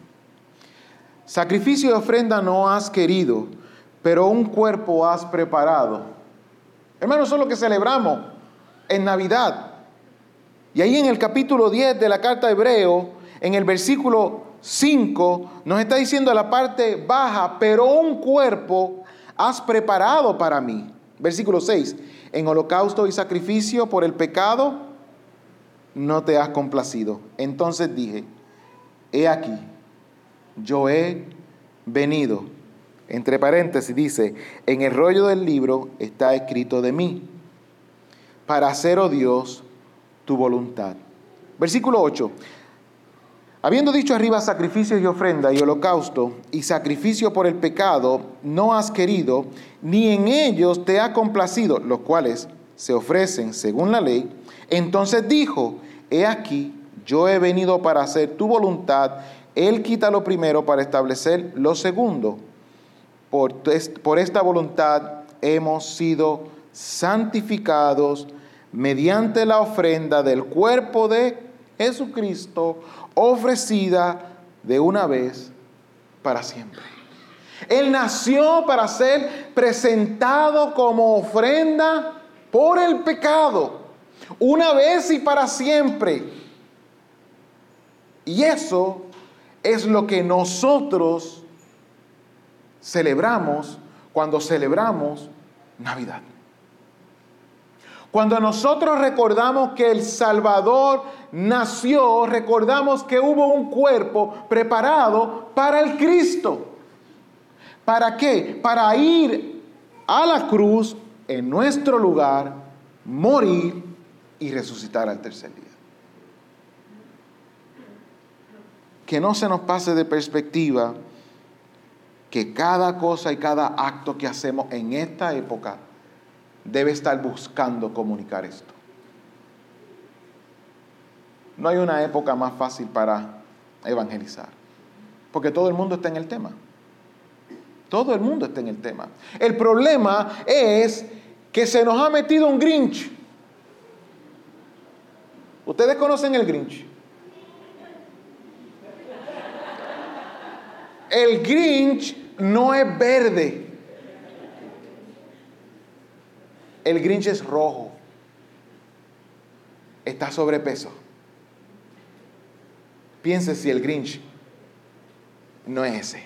sacrificio y ofrenda no has querido, pero un cuerpo has preparado. Hermanos, eso es lo que celebramos en Navidad. Y ahí en el capítulo 10 de la carta de Hebreo, en el versículo 5, nos está diciendo la parte baja, pero un cuerpo has preparado para mí. Versículo 6, en holocausto y sacrificio por el pecado no te has complacido. Entonces dije, he aquí, yo he venido. Entre paréntesis dice, en el rollo del libro está escrito de mí, para hacer, oh Dios, tu voluntad. Versículo 8. Habiendo dicho arriba sacrificios y ofrenda y holocausto y sacrificio por el pecado, no has querido, ni en ellos te ha complacido, los cuales se ofrecen según la ley, entonces dijo, he aquí, yo he venido para hacer tu voluntad, él quita lo primero para establecer lo segundo. Por, por esta voluntad hemos sido santificados mediante la ofrenda del cuerpo de Jesucristo ofrecida de una vez para siempre. Él nació para ser presentado como ofrenda por el pecado, una vez y para siempre. Y eso es lo que nosotros celebramos cuando celebramos Navidad. Cuando nosotros recordamos que el Salvador nació, recordamos que hubo un cuerpo preparado para el Cristo. ¿Para qué? Para ir a la cruz en nuestro lugar, morir y resucitar al tercer día. Que no se nos pase de perspectiva que cada cosa y cada acto que hacemos en esta época debe estar buscando comunicar esto. No hay una época más fácil para evangelizar, porque todo el mundo está en el tema. Todo el mundo está en el tema. El problema es que se nos ha metido un Grinch. ¿Ustedes conocen el Grinch? El Grinch no es verde. El Grinch es rojo. Está sobrepeso. Piense si el Grinch no es ese.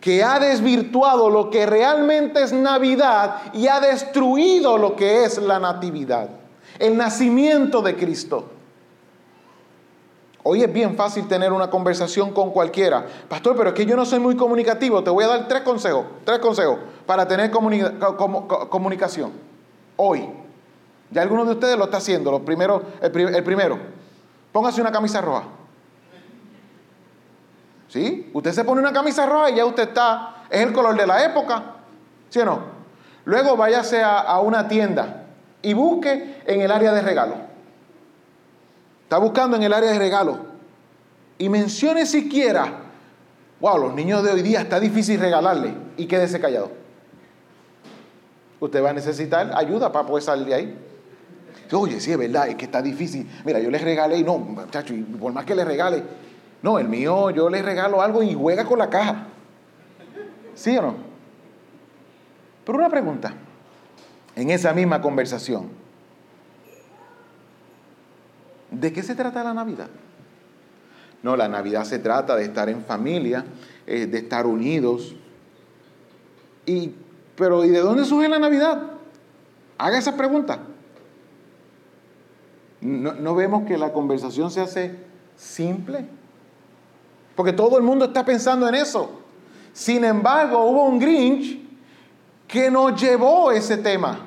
Que ha desvirtuado lo que realmente es Navidad y ha destruido lo que es la Natividad. El nacimiento de Cristo. Hoy es bien fácil tener una conversación con cualquiera. Pastor, pero es que yo no soy muy comunicativo. Te voy a dar tres consejos. Tres consejos para tener comunicación. Hoy. Ya alguno de ustedes lo está haciendo. El, primero, póngase una camisa roja. ¿Sí? Usted se pone una camisa roja y ya usted está, es el color de la época. ¿Sí o no? Luego váyase a una tienda y busque en el área de regalo. Está buscando en el área de regalo. Y mencione siquiera, wow, los niños de hoy día está difícil regalarle. Y quédese callado usted va a necesitar ayuda para poder salir de ahí. Oye, sí, es verdad, es que está difícil. Mira, yo les regalé y no, muchacho, y por más que le regale, no, el mío, yo le regalo algo y juega con la caja. ¿Sí o no? Pero una pregunta, en esa misma conversación, ¿de qué se trata la Navidad? No, la Navidad se trata de estar en familia, eh, de estar unidos. Y pero ¿y de dónde surge la Navidad? Haga esa pregunta. No, vemos que la conversación se hace simple. Porque todo el mundo está pensando en eso. Sin embargo, hubo un Grinch que nos llevó ese tema.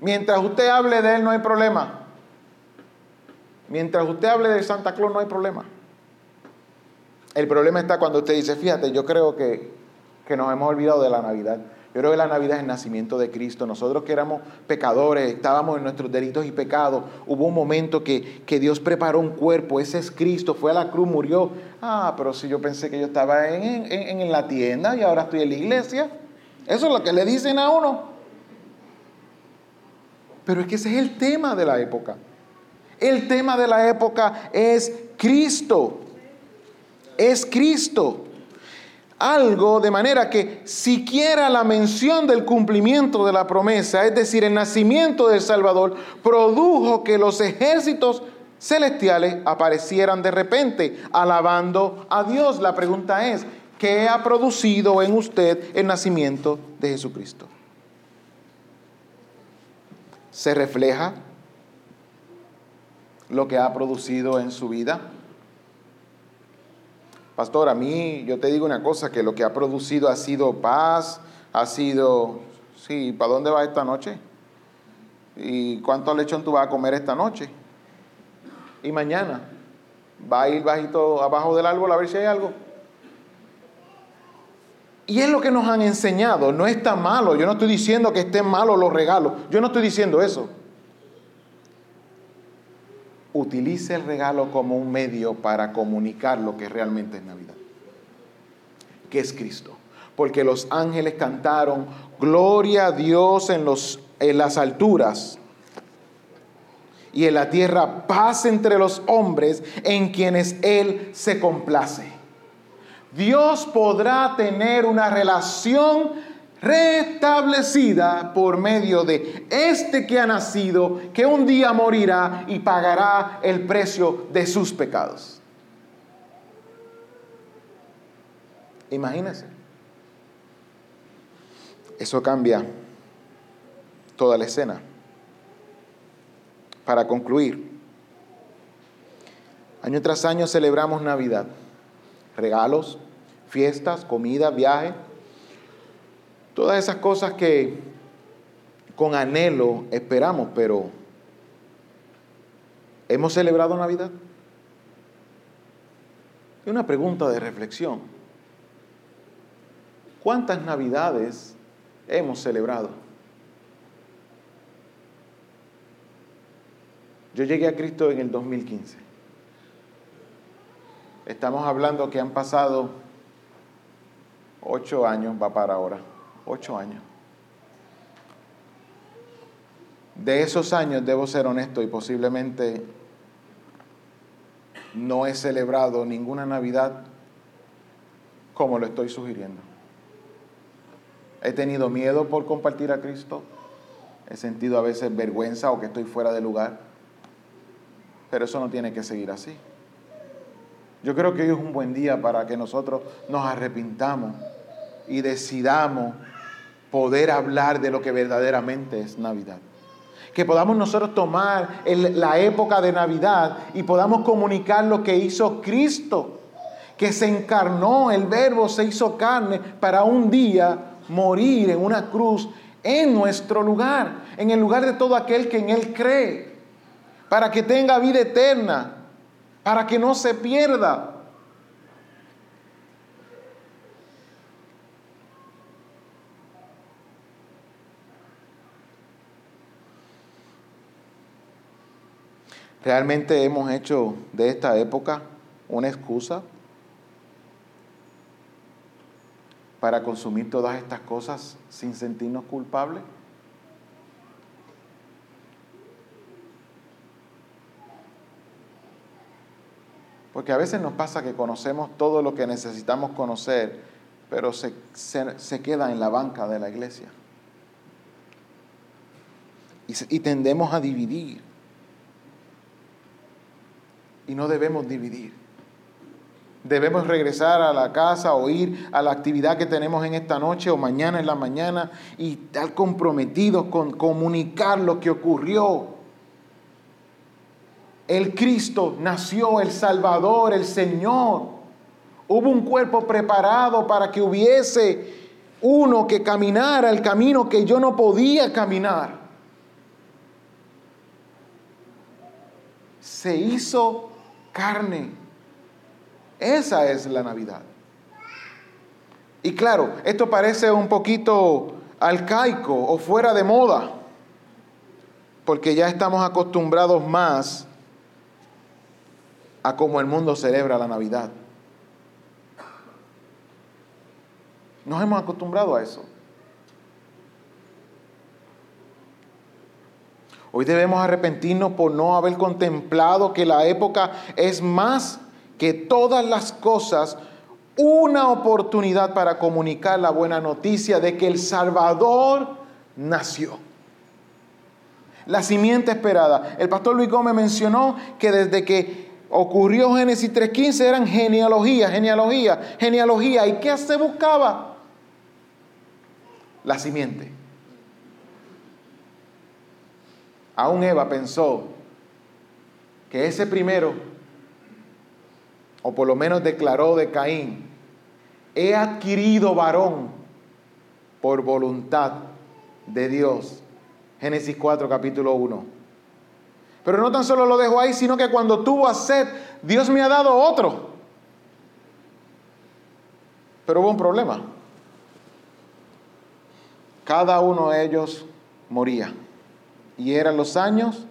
Mientras usted hable de él no hay problema. Mientras usted hable de Santa Claus no hay problema. El problema está cuando usted dice, fíjate, yo creo que que nos hemos olvidado de la Navidad. Yo creo que la Navidad es el nacimiento de Cristo. Nosotros que éramos pecadores, estábamos en nuestros delitos y pecados, hubo un momento que, Dios preparó un cuerpo, ese es Cristo, fue a la cruz, murió. Ah, pero si yo pensé que yo estaba en, en la tienda y ahora estoy en la iglesia. Eso es lo que le dicen a uno. Pero es que ese es el tema de la época. El tema de la época es Cristo. Es Cristo algo de manera que siquiera la mención del cumplimiento de la promesa, es decir, el nacimiento del Salvador, produjo que los ejércitos celestiales aparecieran de repente alabando a Dios. La pregunta es, ¿qué ha producido en usted el nacimiento de Jesucristo? ¿Se refleja lo que ha producido en su vida? Pastor, a mí yo te digo una cosa, que lo que ha producido ha sido paz, ha sido, sí, ¿para dónde vas esta noche? ¿Y cuánto lechón tú vas a comer esta noche? Y mañana, ¿va a ir bajito abajo del árbol a ver si hay algo? Y es lo que nos han enseñado, no está malo, yo no estoy diciendo que estén malos los regalos, yo no estoy diciendo eso utilice el regalo como un medio para comunicar lo que realmente es Navidad, que es Cristo. Porque los ángeles cantaron, gloria a Dios en, los, en las alturas y en la tierra paz entre los hombres en quienes Él se complace. Dios podrá tener una relación restablecida por medio de este que ha nacido, que un día morirá y pagará el precio de sus pecados. Imagínense. Eso cambia toda la escena. Para concluir, año tras año celebramos Navidad. Regalos, fiestas, comida, viaje Todas esas cosas que con anhelo esperamos, pero ¿hemos celebrado Navidad? Es una pregunta de reflexión. ¿Cuántas Navidades hemos celebrado? Yo llegué a Cristo en el 2015. Estamos hablando que han pasado ocho años, va para ahora. Ocho años. De esos años, debo ser honesto, y posiblemente no he celebrado ninguna Navidad como lo estoy sugiriendo. He tenido miedo por compartir a Cristo. He sentido a veces vergüenza o que estoy fuera de lugar. Pero eso no tiene que seguir así. Yo creo que hoy es un buen día para que nosotros nos arrepintamos y decidamos poder hablar de lo que verdaderamente es Navidad. Que podamos nosotros tomar la época de Navidad y podamos comunicar lo que hizo Cristo, que se encarnó, el verbo se hizo carne para un día morir en una cruz en nuestro lugar, en el lugar de todo aquel que en Él cree, para que tenga vida eterna, para que no se pierda, ¿Realmente hemos hecho de esta época una excusa para consumir todas estas cosas sin sentirnos culpables? Porque a veces nos pasa que conocemos todo lo que necesitamos conocer, pero se, queda en la banca de la iglesia. Y, y tendemos a dividir y no debemos dividir. Debemos regresar a la casa o ir a la actividad que tenemos en esta noche o mañana en la mañana y estar comprometidos con comunicar lo que ocurrió. El Cristo nació, el Salvador, el Señor. Hubo un cuerpo preparado para que hubiese uno que caminara el camino que yo no podía caminar. Se hizo carne. Esa es la Navidad. Y claro, esto parece un poquito arcaico o fuera de moda, porque ya estamos acostumbrados más a cómo el mundo celebra la Navidad. Nos hemos acostumbrado a eso. Hoy debemos arrepentirnos por no haber contemplado que la época es más que todas las cosas una oportunidad para comunicar la buena noticia de que el Salvador nació. La simiente esperada. El pastor Luis Gómez mencionó que desde que ocurrió Génesis 3.15 eran genealogía, genealogía, genealogía. ¿Y qué se buscaba? La simiente. Aún Eva pensó que ese primero, o por lo menos declaró de Caín, he adquirido varón por voluntad de Dios. Génesis 4, capítulo 1. Pero no tan solo lo dejó ahí, sino que cuando tuvo a sed, Dios me ha dado otro. Pero hubo un problema. Cada uno de ellos moría. Y eran los años,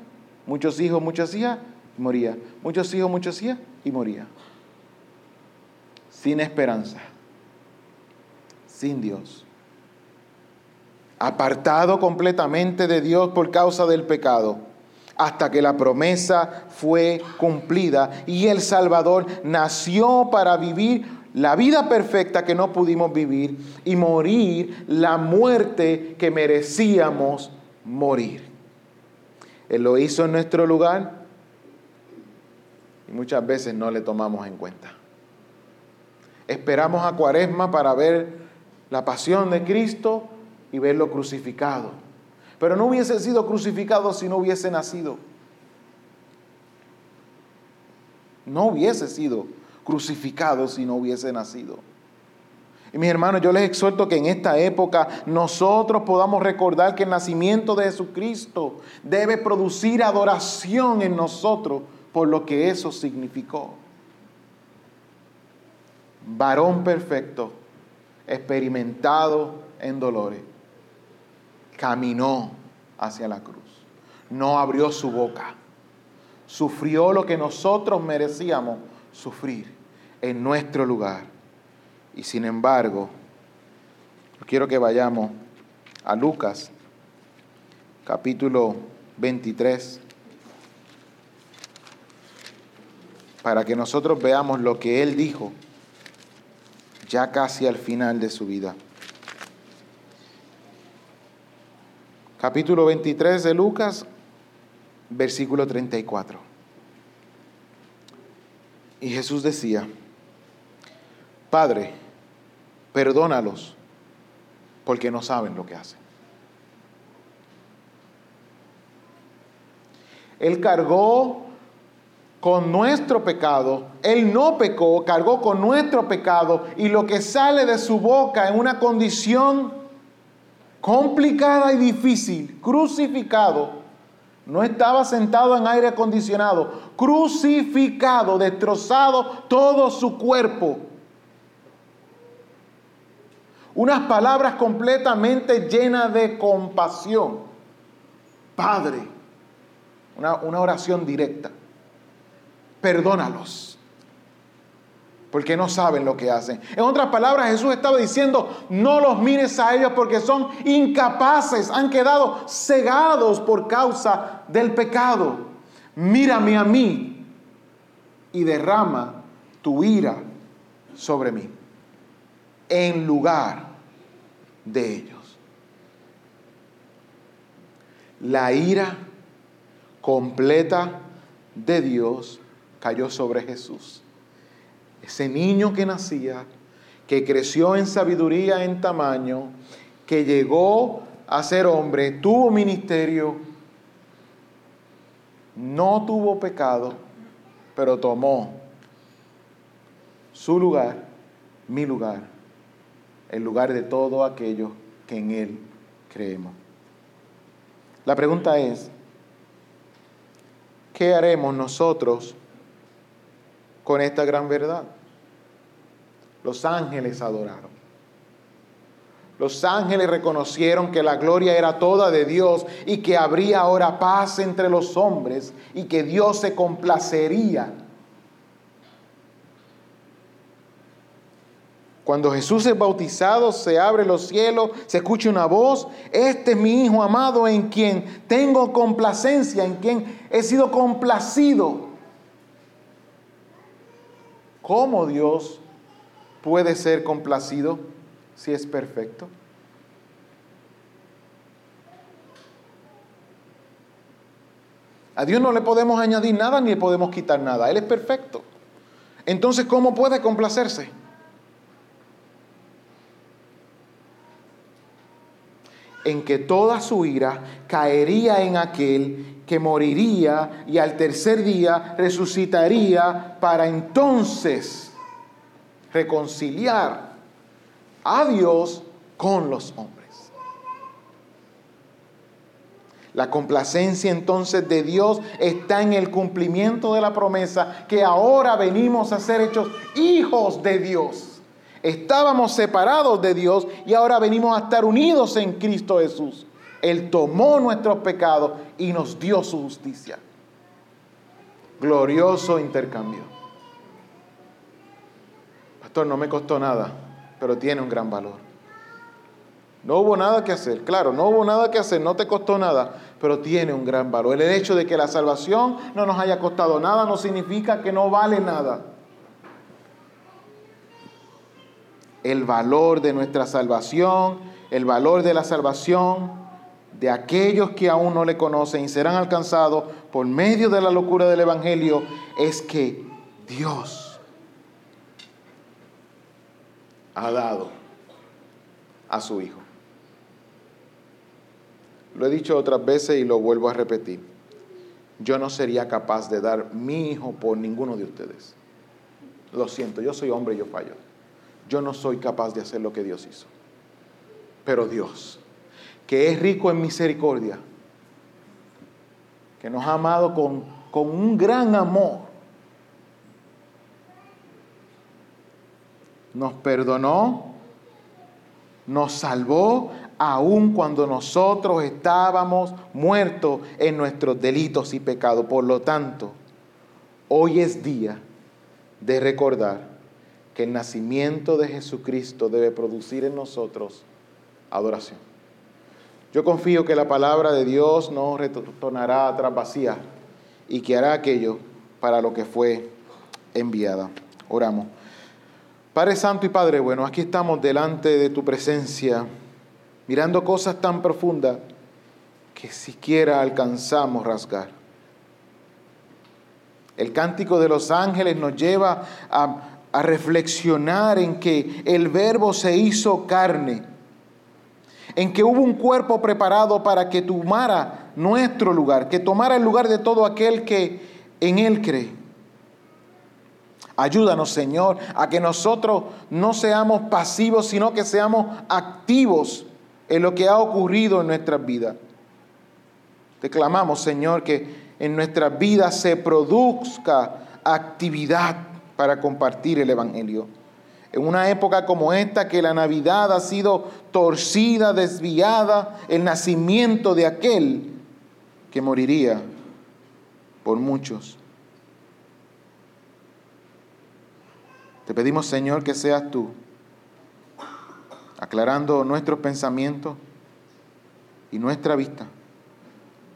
muchos hijos, muchas hijas, y moría. Muchos hijos, muchas hijas, y moría. Sin esperanza. Sin Dios. Apartado completamente de Dios por causa del pecado. Hasta que la promesa fue cumplida y el Salvador nació para vivir la vida perfecta que no pudimos vivir y morir la muerte que merecíamos morir. Él lo hizo en nuestro lugar y muchas veces no le tomamos en cuenta. Esperamos a Cuaresma para ver la pasión de Cristo y verlo crucificado. Pero no hubiese sido crucificado si no hubiese nacido. No hubiese sido crucificado si no hubiese nacido. Y mis hermanos, yo les exhorto que en esta época nosotros podamos recordar que el nacimiento de Jesucristo debe producir adoración en nosotros por lo que eso significó. Varón perfecto, experimentado en dolores, caminó hacia la cruz, no abrió su boca, sufrió lo que nosotros merecíamos sufrir en nuestro lugar y sin embargo, quiero que vayamos a Lucas, capítulo 23, para que nosotros veamos lo que él dijo ya casi al final de su vida. Capítulo 23 de Lucas, versículo 34. Y Jesús decía, Padre, perdónalos, porque no saben lo que hacen. Él cargó con nuestro pecado, Él no pecó, cargó con nuestro pecado y lo que sale de su boca en una condición complicada y difícil, crucificado, no estaba sentado en aire acondicionado, crucificado, destrozado todo su cuerpo unas palabras completamente llenas de compasión. Padre, una, una oración directa. Perdónalos porque no saben lo que hacen. En otras palabras, Jesús estaba diciendo, no los mires a ellos porque son incapaces, han quedado cegados por causa del pecado. Mírame a mí y derrama tu ira sobre mí en lugar de ellos. La ira completa de Dios cayó sobre Jesús. Ese niño que nacía, que creció en sabiduría, en tamaño, que llegó a ser hombre, tuvo ministerio, no tuvo pecado, pero tomó su lugar, mi lugar, en lugar de todo aquello que en Él creemos. La pregunta es, ¿qué haremos nosotros con esta gran verdad? Los ángeles adoraron. Los ángeles reconocieron que la gloria era toda de Dios y que habría ahora paz entre los hombres y que Dios se complacería. Cuando Jesús es bautizado, se abre los cielos, se escucha una voz, este es mi Hijo amado en quien tengo complacencia, en quien he sido complacido. ¿Cómo Dios puede ser complacido? si es perfecto? A Dios no le podemos añadir nada ni le podemos quitar nada. Él es perfecto. Entonces, ¿cómo puede complacerse? En que toda su ira caería en aquel que moriría y al tercer día resucitaría para entonces reconciliar a Dios con los hombres. La complacencia entonces de Dios está en el cumplimiento de la promesa que ahora venimos a ser hechos hijos de Dios. Estábamos separados de Dios y ahora venimos a estar unidos en Cristo Jesús. Él tomó nuestros pecados y nos dio su justicia. Glorioso intercambio. Pastor, no me costó nada pero tiene un gran valor. No hubo nada que hacer, claro, no hubo nada que hacer, no te costó nada, pero tiene un gran valor. El hecho de que la salvación no nos haya costado nada no significa que no vale nada. El valor de nuestra salvación, el valor de la salvación de aquellos que aún no le conocen y serán alcanzados por medio de la locura del Evangelio es que Dios ha dado a su Hijo. Lo he dicho otras veces y lo vuelvo a repetir. Yo no sería capaz de dar mi hijo por ninguno de ustedes. Lo siento, yo soy hombre y yo fallo. Yo no soy capaz de hacer lo que Dios hizo. Pero Dios, que es rico en misericordia, que nos ha amado con, con un gran amor, nos perdonó, nos salvó, aun cuando nosotros estábamos muertos en nuestros delitos y pecados. Por lo tanto, hoy es día de recordar el nacimiento de Jesucristo debe producir en nosotros adoración. Yo confío que la palabra de Dios no retornará atrás vacía y que hará aquello para lo que fue enviada. Oramos. Padre Santo y Padre bueno, aquí estamos delante de tu presencia, mirando cosas tan profundas que siquiera alcanzamos rasgar. El cántico de los ángeles nos lleva a, a reflexionar en que el verbo se hizo carne, en que hubo un cuerpo preparado para que tomara nuestro lugar, que tomara el lugar de todo aquel que en él cree. Ayúdanos, Señor, a que nosotros no seamos pasivos, sino que seamos activos en lo que ha ocurrido en nuestras vidas. Te clamamos, Señor, que en nuestras vidas se produzca actividad para compartir el Evangelio. En una época como esta, que la Navidad ha sido torcida, desviada, el nacimiento de aquel que moriría por muchos. Te pedimos, Señor, que seas tú aclarando nuestros pensamientos y nuestra vista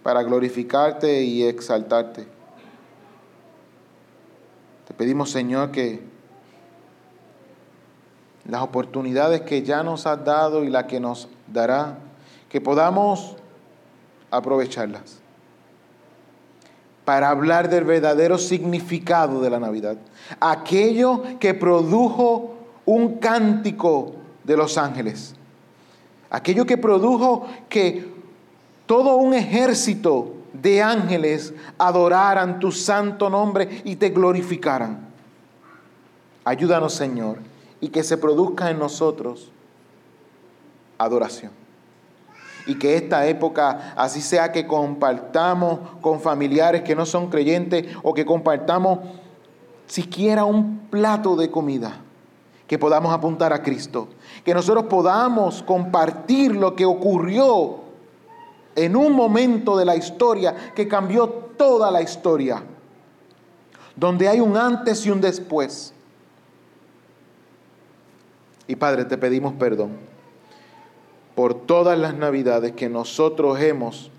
para glorificarte y exaltarte. Te pedimos, Señor, que las oportunidades que ya nos has dado y las que nos dará, que podamos aprovecharlas para hablar del verdadero significado de la Navidad. Aquello que produjo un cántico de los ángeles. Aquello que produjo que todo un ejército de ángeles adoraran tu santo nombre y te glorificaran. Ayúdanos, Señor, y que se produzca en nosotros adoración y que esta época así sea que compartamos con familiares que no son creyentes o que compartamos siquiera un plato de comida. que podamos apuntar a Cristo, que nosotros podamos compartir lo que ocurrió en un momento de la historia que cambió toda la historia, donde hay un antes y un después. Y Padre, te pedimos perdón por todas las navidades que nosotros hemos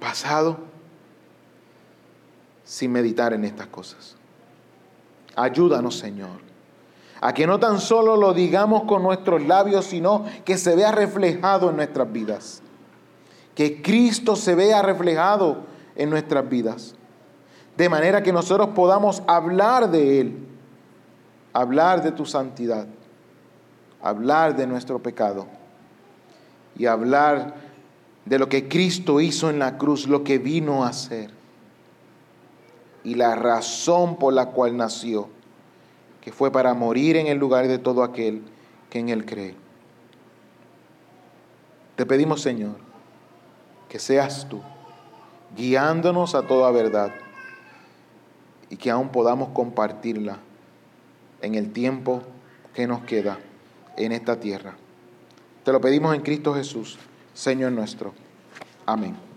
pasado sin meditar en estas cosas. Ayúdanos, Señor, a que no tan solo lo digamos con nuestros labios, sino que se vea reflejado en nuestras vidas. Que Cristo se vea reflejado en nuestras vidas. De manera que nosotros podamos hablar de Él, hablar de tu santidad, hablar de nuestro pecado y hablar de lo que Cristo hizo en la cruz, lo que vino a hacer y la razón por la cual nació, que fue para morir en el lugar de todo aquel que en Él cree. Te pedimos, Señor, que seas tú, guiándonos a toda verdad y que aún podamos compartirla en el tiempo que nos queda en esta tierra. Te lo pedimos en Cristo Jesús, Señor nuestro. Amén.